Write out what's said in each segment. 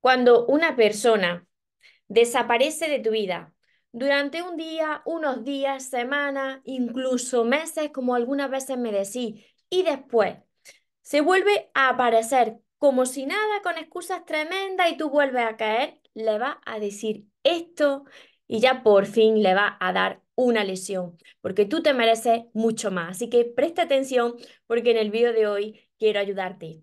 Cuando una persona desaparece de tu vida durante un día, unos días, semanas, incluso meses, como algunas veces me decís, y después se vuelve a aparecer como si nada, con excusas tremendas, y tú vuelves a caer, le vas a decir esto y ya por fin le vas a dar una lesión, porque tú te mereces mucho más. Así que presta atención porque en el vídeo de hoy quiero ayudarte.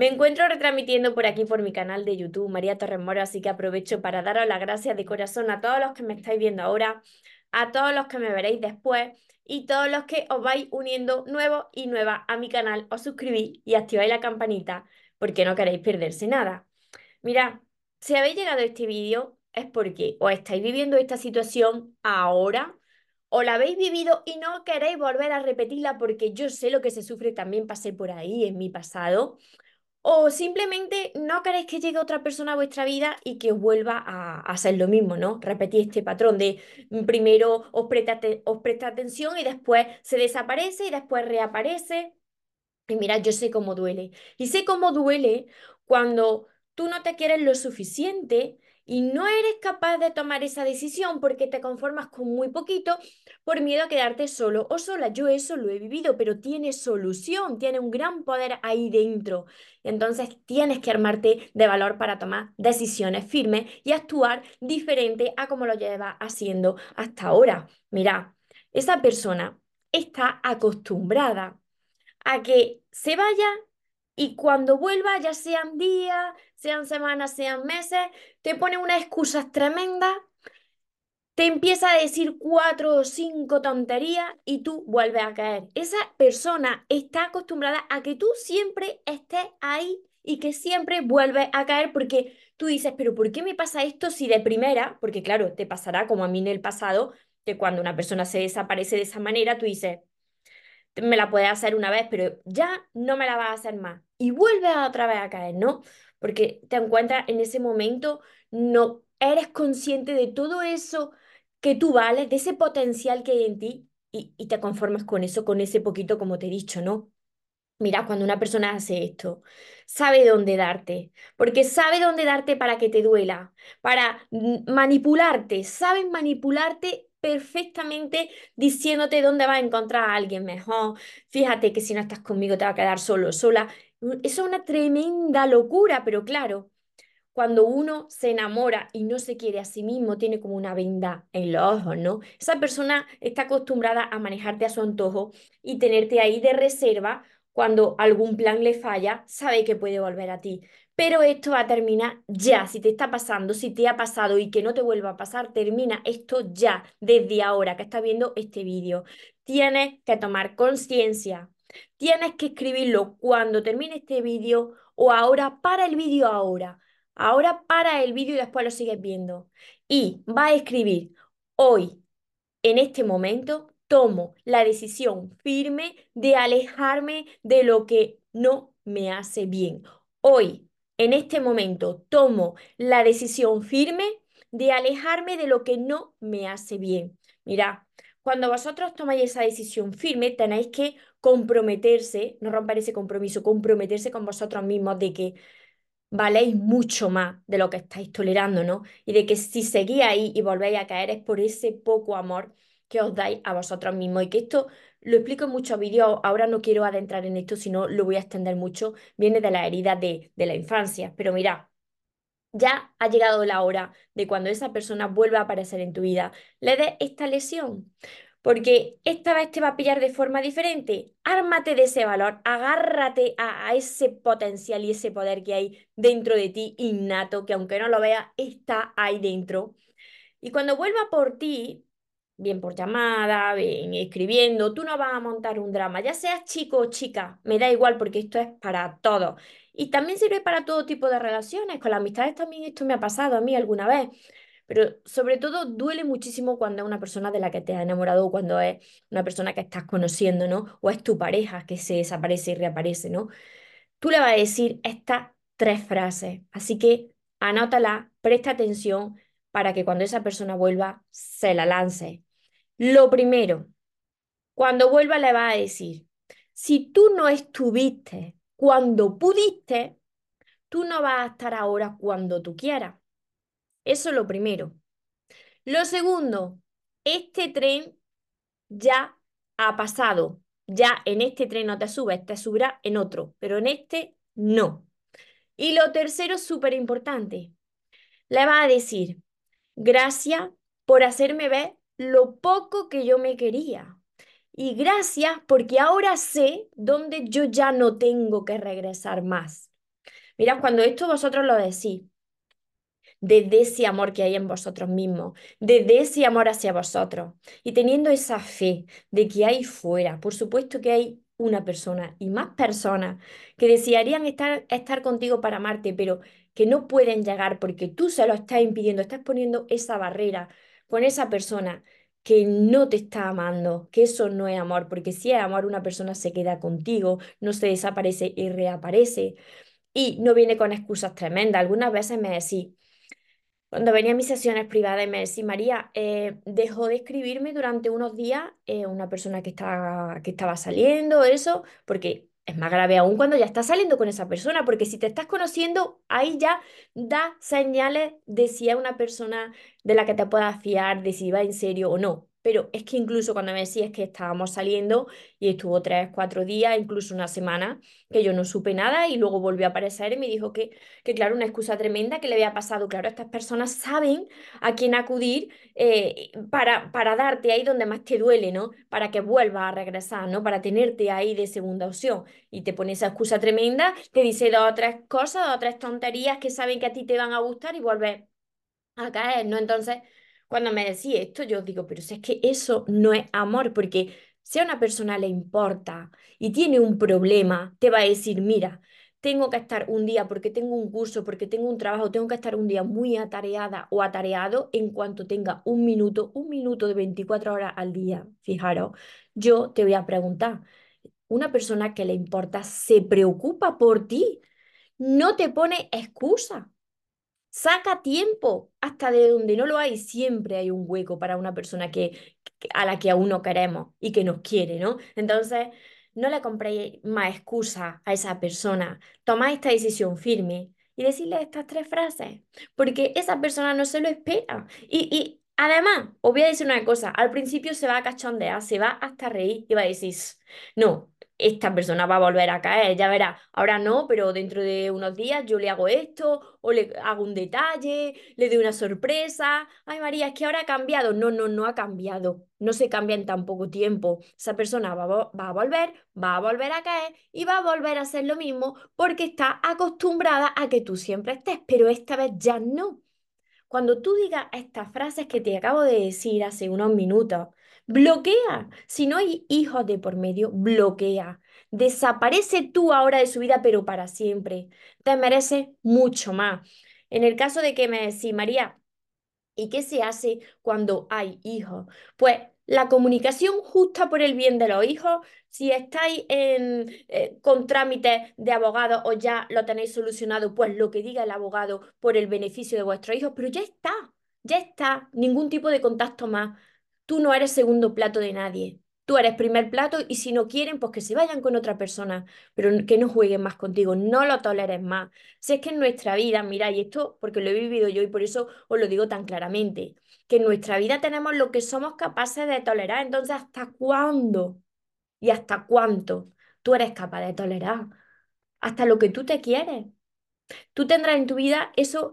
Me encuentro retransmitiendo por aquí por mi canal de YouTube, María Torres Moro, así que aprovecho para daros las gracias de corazón a todos los que me estáis viendo ahora, a todos los que me veréis después y todos los que os vais uniendo nuevos y nuevas a mi canal, os suscribís y activáis la campanita porque no queréis perderse nada. Mira, si habéis llegado a este vídeo es porque o estáis viviendo esta situación ahora o la habéis vivido y no queréis volver a repetirla porque yo sé lo que se sufre, también pasé por ahí en mi pasado, o simplemente no queréis que llegue otra persona a vuestra vida y que os vuelva a, hacer lo mismo, ¿no? Repetir este patrón de mm, primero os presta, os presta atención y después se desaparece y después reaparece. Y mira, yo sé cómo duele. Y sé cómo duele cuando tú no te quieres lo suficiente y no eres capaz de tomar esa decisión porque te conformas con muy poquito por miedo a quedarte solo o sola. Yo eso lo he vivido, pero tiene solución, tiene un gran poder ahí dentro. Entonces tienes que armarte de valor para tomar decisiones firmes y actuar diferente a como lo llevas haciendo hasta ahora. Mira, esa persona está acostumbrada a que se vaya y cuando vuelva, ya sean días, sean semanas, sean meses, te pone unas excusas tremendas, te empieza a decir cuatro o cinco tonterías y tú vuelves a caer. Esa persona está acostumbrada a que tú siempre estés ahí y que siempre vuelves a caer porque tú dices, pero ¿por qué me pasa esto si de primera, porque claro, te pasará como a mí en el pasado, que cuando una persona se desaparece de esa manera, tú dices, me la puedes hacer una vez, pero ya no me la vas a hacer más. Y vuelves otra vez a caer, ¿no? Porque te encuentras en ese momento, no eres consciente de todo eso que tú vales, de ese potencial que hay en ti y, y te conformas con eso, con ese poquito, como te he dicho, ¿no? Mira, cuando una persona hace esto, sabe dónde darte, porque sabe dónde darte para que te duela, para manipularte, saben manipularte perfectamente diciéndote dónde vas a encontrar a alguien mejor. Fíjate que si no estás conmigo te va a quedar solo, sola. Eso es una tremenda locura, pero claro, cuando uno se enamora y no se quiere a sí mismo, tiene como una venda en los ojos, ¿no? Esa persona está acostumbrada a manejarte a su antojo y tenerte ahí de reserva cuando algún plan le falla, sabe que puede volver a ti pero esto va a terminar ya. Si te está pasando, si te ha pasado y que no te vuelva a pasar, termina esto ya, desde ahora que estás viendo este vídeo. Tienes que tomar conciencia. Tienes que escribirlo cuando termine este vídeo o ahora para el vídeo ahora. Ahora para el vídeo y después lo sigues viendo. Y va a escribir hoy, en este momento, tomo la decisión firme de alejarme de lo que no me hace bien. Hoy, en este momento tomo la decisión firme de alejarme de lo que no me hace bien. Mira, cuando vosotros tomáis esa decisión firme, tenéis que comprometerse, no romper ese compromiso, comprometerse con vosotros mismos de que valéis mucho más de lo que estáis tolerando, ¿no? Y de que si seguís ahí y volvéis a caer es por ese poco amor que os dais a vosotros mismos y que esto lo explico en muchos vídeos, ahora no quiero adentrar en esto, sino lo voy a extender mucho, viene de la herida de, de la infancia, pero mira, ya ha llegado la hora de cuando esa persona vuelva a aparecer en tu vida, le des esta lesión, porque esta vez te va a pillar de forma diferente. Ármate de ese valor, agárrate a, a, ese potencial y ese poder que hay dentro de ti innato, que aunque no lo veas, está ahí dentro. Y cuando vuelva por ti, bien por llamada, bien escribiendo, tú no vas a montar un drama, ya seas chico o chica, me da igual porque esto es para todos. Y también sirve para todo tipo de relaciones, con las amistades también esto me ha pasado a mí alguna vez. pero sobre todo duele muchísimo cuando es una persona de la que te has enamorado o cuando es una persona que estás conociendo, ¿no? O es tu pareja que se desaparece y reaparece, ¿no? Tú le vas a decir estas tres frases, así que anótala, presta atención para que cuando esa persona vuelva se la lance. Lo primero, cuando vuelva le vas a decir, si tú no estuviste cuando pudiste, tú no vas a estar ahora cuando tú quieras. Eso es lo primero. Lo segundo, este tren ya ha pasado. Ya en este tren no te subes, te subirá en otro, pero en este no. Y lo tercero, súper importante, le vas a decir, gracias por hacerme ver lo poco que yo me quería. Y gracias porque ahora sé dónde yo ya no tengo que regresar más. Mira, cuando esto vosotros lo decís, desde ese amor que hay en vosotros mismos, desde ese amor hacia vosotros y teniendo esa fe de que hay fuera, por supuesto que hay una persona y más personas que desearían estar, estar contigo para amarte, pero que no pueden llegar porque tú se lo estás impidiendo, estás poniendo esa barrera con esa persona que no te está amando, que eso no es amor, porque si es amor, una persona se queda contigo, no se desaparece y reaparece. Y no viene con excusas tremendas. Algunas veces me decís, cuando venía a mis sesiones privadas me decía, María, eh, dejó de escribirme durante unos días eh, una persona que estaba, que estaba saliendo, eso, porque es más grave aún cuando ya estás saliendo con esa persona, porque si te estás conociendo, ahí ya da señales de si es una persona de la que te puedas fiar, de si va en serio o no. Pero es que incluso cuando me decías que estábamos saliendo y estuvo tres, cuatro días, incluso una semana, que yo no supe nada y luego volvió a aparecer y me dijo que, que claro, una excusa tremenda que le había pasado. Claro, estas personas saben a quién acudir eh, para, para darte ahí donde más te duele, ¿no? Para que vuelvas a regresar, ¿no? Para tenerte ahí de segunda opción. Y te pone esa excusa tremenda, te dice dos o tres cosas, dos o tres tonterías que saben que a ti te van a gustar y vuelves a caer, ¿no? Entonces cuando me decía esto, yo digo, pero si es que eso no es amor, porque si a una persona le importa y tiene un problema, te va a decir, mira, tengo que estar un día porque tengo un curso, porque tengo un trabajo, tengo que estar un día muy atareada o atareado en cuanto tenga un minuto, un minuto de 24 horas al día. Fijaros, yo te voy a preguntar, una persona que le importa se preocupa por ti, no te pone excusa. Saca tiempo hasta de donde no lo hay. Siempre hay un hueco para una persona que, a la que aún no queremos y que nos quiere, ¿no? Entonces, no le compréis más excusa a esa persona. Tomad esta decisión firme y decirle estas tres frases, porque esa persona no se lo espera. Y, y además, os voy a decir una cosa, al principio se va a cachondear, se va hasta reír y va a decir, no, esta persona va a volver a caer, ya verá, ahora no, pero dentro de unos días yo le hago esto o le hago un detalle, le doy una sorpresa. Ay, María, es que ahora ha cambiado. No, no, no ha cambiado. No se cambia en tan poco tiempo. Esa persona va, va a volver, va a volver a caer y va a volver a hacer lo mismo porque está acostumbrada a que tú siempre estés, pero esta vez ya no. Cuando tú digas estas frases que te acabo de decir hace unos minutos, bloquea. Si no hay hijos de por medio, bloquea. Desaparece tú ahora de su vida, pero para siempre. Te mereces mucho más. En el caso de que me decís, María, ¿y qué se hace cuando hay hijos? Pues la comunicación justa por el bien de los hijos, si estáis en, eh, con trámites de abogado o ya lo tenéis solucionado, pues lo que diga el abogado por el beneficio de vuestros hijos, pero ya está, ya está, ningún tipo de contacto más. Tú no eres segundo plato de nadie. Tú eres primer plato y si no quieren, pues que se vayan con otra persona, pero que no jueguen más contigo, no lo toleres más. Si es que en nuestra vida, mira, y esto porque lo he vivido yo y por eso os lo digo tan claramente, que en nuestra vida tenemos lo que somos capaces de tolerar. Entonces, ¿hasta cuándo y hasta cuánto tú eres capaz de tolerar? Hasta lo que tú te quieres. Tú tendrás en tu vida eso,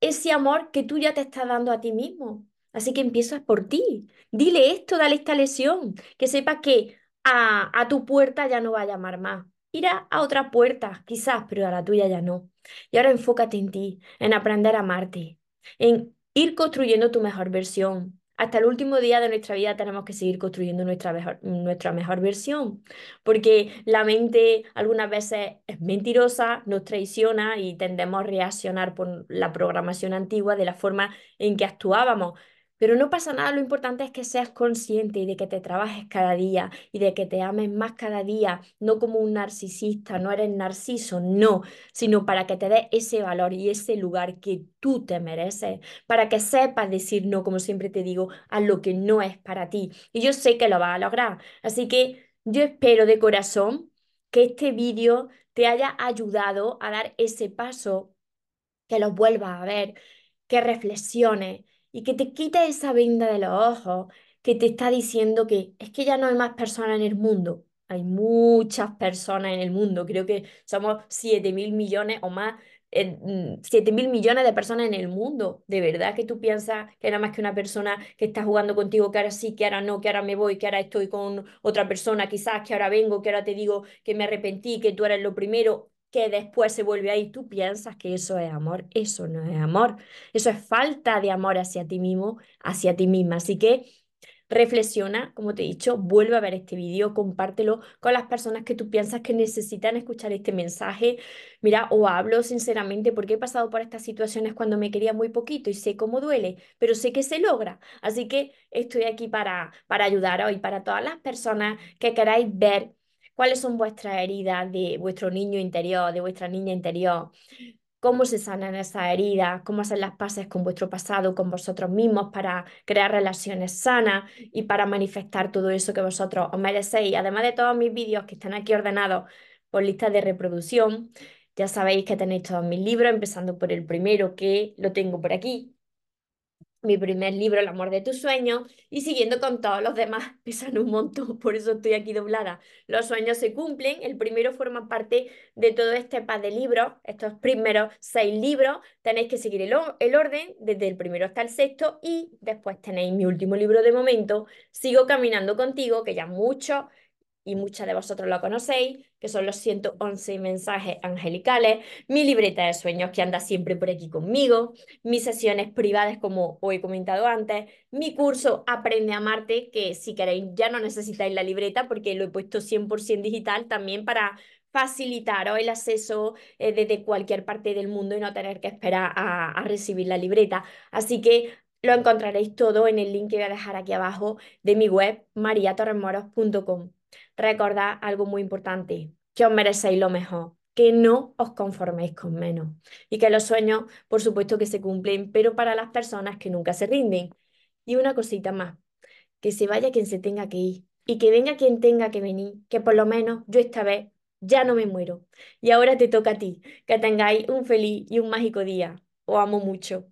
ese amor que tú ya te estás dando a ti mismo. Así que empiezas por ti. Dile esto, dale esta lesión, que sepas que a, a tu puerta ya no va a llamar más. Irá a otra puerta, quizás, pero a la tuya ya no. Y ahora enfócate en ti, en aprender a amarte, en ir construyendo tu mejor versión. hasta el último día de nuestra vida tenemos que seguir construyendo nuestra mejor, nuestra mejor versión, porque la mente algunas veces es mentirosa, nos traiciona y tendemos a reaccionar por la programación antigua de la forma en que actuábamos. Pero no pasa nada, lo importante es que seas consciente y de que te trabajes cada día y de que te ames más cada día, no como un narcisista, no eres narciso, no, sino para que te des ese valor y ese lugar que tú te mereces, para que sepas decir no, como siempre te digo, a lo que no es para ti. Y yo sé que lo vas a lograr. Así que yo espero de corazón que este vídeo te haya ayudado a dar ese paso, que lo vuelvas a ver, que reflexiones y que te quite esa venda de los ojos que te está diciendo que es que ya no hay más personas en el mundo. Hay muchas personas en el mundo, creo que somos 7 mil millones o más, 7 mil millones de personas en el mundo. ¿De verdad que tú piensas que era más que una persona que está jugando contigo, que ahora sí, que ahora no, que ahora me voy, que ahora estoy con otra persona, quizás que ahora vengo, que ahora te digo que me arrepentí, que tú eres lo primero? Que después se vuelve ahí, tú piensas que eso es amor, eso no es amor, eso es falta de amor hacia ti mismo, hacia ti misma. Así que reflexiona, como te he dicho, vuelve a ver este vídeo, compártelo con las personas que tú piensas que necesitan escuchar este mensaje. Mira, o hablo sinceramente porque he pasado por estas situaciones cuando me quería muy poquito y sé cómo duele, pero sé que se logra. Así que estoy aquí para, para ayudaros y para todas las personas que queráis ver cuáles son vuestras heridas de vuestro niño interior, de vuestra niña interior, cómo se sanan esas heridas, cómo hacer las paces con vuestro pasado, con vosotros mismos para crear relaciones sanas y para manifestar todo eso que vosotros os merecéis. Además de todos mis vídeos que están aquí ordenados por lista de reproducción, ya sabéis que tenéis todos mis libros, empezando por el primero que lo tengo por aquí, mi primer libro, El amor de tus sueños, y siguiendo con todos los demás, pesan un montón, por eso estoy aquí doblada. Los sueños se cumplen, el primero forma parte de todo este par de libros, estos primeros seis libros, tenéis que seguir el, el orden desde el primero hasta el sexto, y después tenéis mi último libro de momento, Sigo caminando contigo, que ya muchos y muchas de vosotros lo conocéis, que son los 111 mensajes angelicales, mi libreta de sueños que anda siempre por aquí conmigo, mis sesiones privadas como os he comentado antes, mi curso Aprende a amarte, que si queréis ya no necesitáis la libreta porque lo he puesto 100% digital también para facilitaros el acceso eh, desde cualquier parte del mundo y no tener que esperar a, a recibir la libreta. Así que lo encontraréis todo en el link que voy a dejar aquí abajo de mi web mariatorremoros.com recordad algo muy importante, que os merecéis lo mejor, que no os conforméis con menos y que los sueños, por supuesto que se cumplen, pero para las personas que nunca se rinden. Y una cosita más, que se vaya quien se tenga que ir y que venga quien tenga que venir, que por lo menos yo esta vez ya no me muero. Y ahora te toca a ti, que tengáis un feliz y un mágico día. Os amo mucho.